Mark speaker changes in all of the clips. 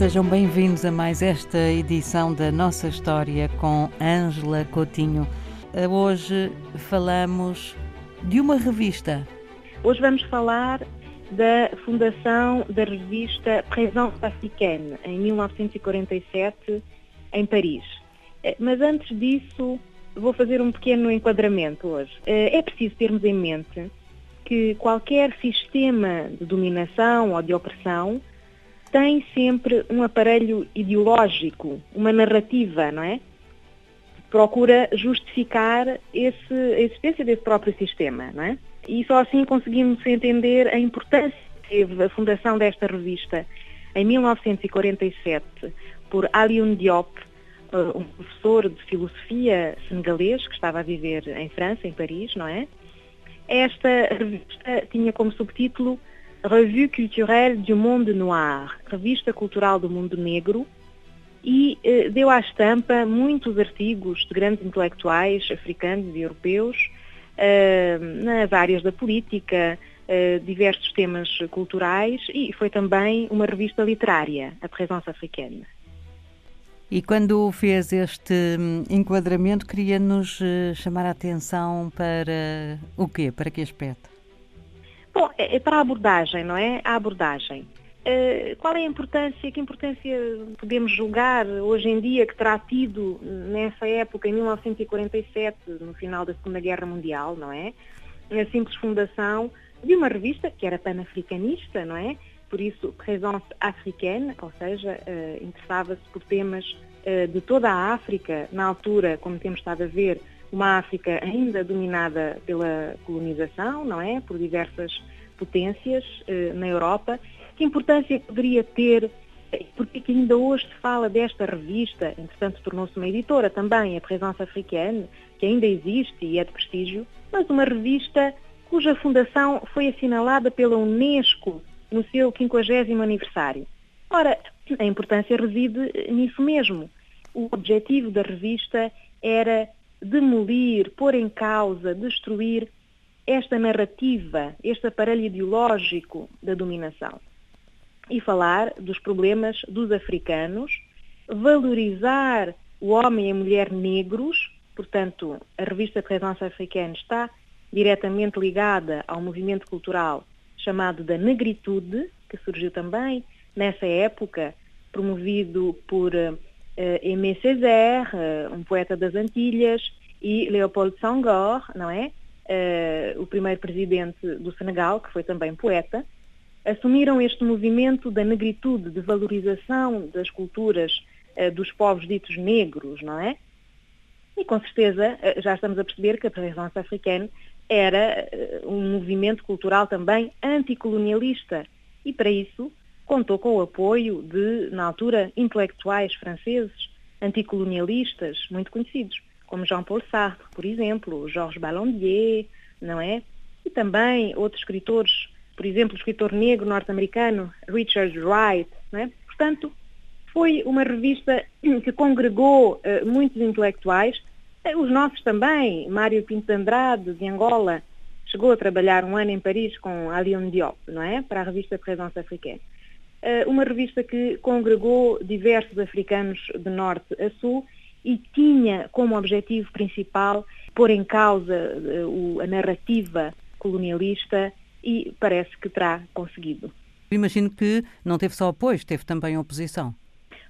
Speaker 1: Sejam bem-vindos a mais esta edição da nossa história com Ângela Coutinho. Hoje falamos de uma revista.
Speaker 2: Hoje vamos falar da fundação da revista Présence Africaine, em 1947, em Paris. Eh, mas antes disso, vou fazer um pequeno enquadramento hoje. Eh, é preciso termos em mente que qualquer sistema de dominação ou de opressão tem sempre um aparelho ideológico, uma narrativa, não é? Procura justificar esse, a existência desse próprio sistema, não é? E só assim conseguimos entender a importância que teve a fundação desta revista em 1947 por Alioune Diop, eh, um professor de filosofia senegalês que estava a viver em França, em Paris, não é? Esta revista tinha como subtítulo Revue Culturelle du Monde Noir, Revista Cultural do Mundo Negro, e eh, deu à estampa muitos artigos de grandes intelectuais africanos e europeus eh, nas áreas da política, eh, diversos temas culturais e foi também uma revista literária, a Présence Africaine.
Speaker 1: E quando fez este hum, enquadramento, queria-nos eh, chamar a atenção para o quê? Para que aspecto?
Speaker 2: Bom, é, é para a abordagem, não é? A abordagem. Uh, qual é a importância, que importância podemos julgar hoje em dia que terá tido nessa época, em 1947, no final da Segunda Guerra Mundial, não é? A simples fundação de uma revista que era panafricanista, não é? Por isso, Présence Africaine, ou seja, uh, interessava-se por temas de toda a África, na altura, como temos estado a ver, uma África ainda dominada pela colonização, não é? Por diversas potências eh, na Europa. Que importância poderia ter, porque ainda hoje se fala desta revista, entretanto tornou-se uma editora também, a Présence Africaine, que ainda existe e é de prestígio, mas uma revista cuja fundação foi assinalada pela Unesco no seu 50 aniversário. Ora, a importância reside nisso mesmo. O objetivo da revista era demolir, pôr em causa, destruir esta narrativa, este aparelho ideológico da dominação. E falar dos problemas dos africanos, valorizar o homem e a mulher negros, portanto, a revista Présence Africaine está diretamente ligada ao movimento cultural chamado da negritude, que surgiu também nessa época, promovido por uh, Aimé Césaire, uh, um poeta das Antilhas, e Leopoldo Senghor, não é? Uh, o primeiro presidente do Senegal, que foi também poeta, assumiram este movimento da negritude, de valorização das culturas dos povos ditos negros, não é? E com certeza já estamos a perceber que a Présence africana era um movimento cultural também anticolonialista e para isso contou com o apoio de, na altura, intelectuais franceses anticolonialistas muito conhecidos como Jean-Paul Sartre, por exemplo, Georges Ballandier, não é? E também outros escritores, por exemplo, o escritor negro norte-americano Richard Wright, não é? Portanto, foi uma revista que congregou uh, muitos intelectuais, uh, os nossos também, Mário Pinto de Andrade, de Angola, chegou a trabalhar um ano em Paris com Alioune Diop, não é? Para a revista Présence Africaine. Uh, uma revista que congregou diversos africanos de norte a sul e tinha como objetivo principal pôr em causa uh, a narrativa colonialista e parece que terá conseguido.
Speaker 1: Imagino que não teve só apoio, teve também oposição.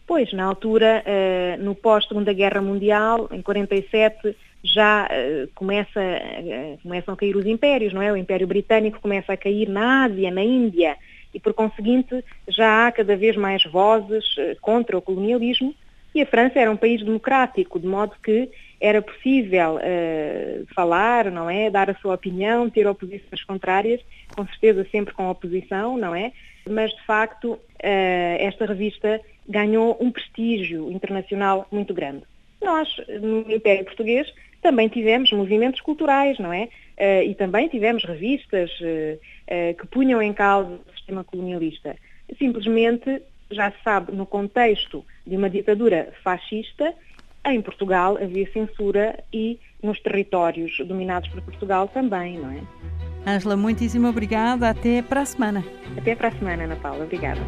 Speaker 2: Pois, na altura, uh, no pós-Segunda Guerra Mundial, em 47, já começa, começam a cair os impérios, não é? O Império Britânico começa a cair na Ásia, na Índia, e por conseguinte já há cada vez mais vozes contra o colonialismo e a França era um país democrático, de modo que era possível uh, falar, não é? Dar a sua opinião, ter oposições contrárias, com certeza sempre com oposição, não é? Mas, de facto, uh, esta revista ganhou um prestígio internacional muito grande. Nós, no Império Português, também tivemos movimentos culturais, não é? Uh, e também tivemos revistas que punham em causa o sistema colonialista. Simplesmente já se sabe, no contexto de uma ditadura fascista, em Portugal havia censura e nos territórios dominados por Portugal também, não é?
Speaker 1: Ângela, muitíssimo obrigada. Até para a semana.
Speaker 2: Até para a semana, Ana Paula. Obrigada.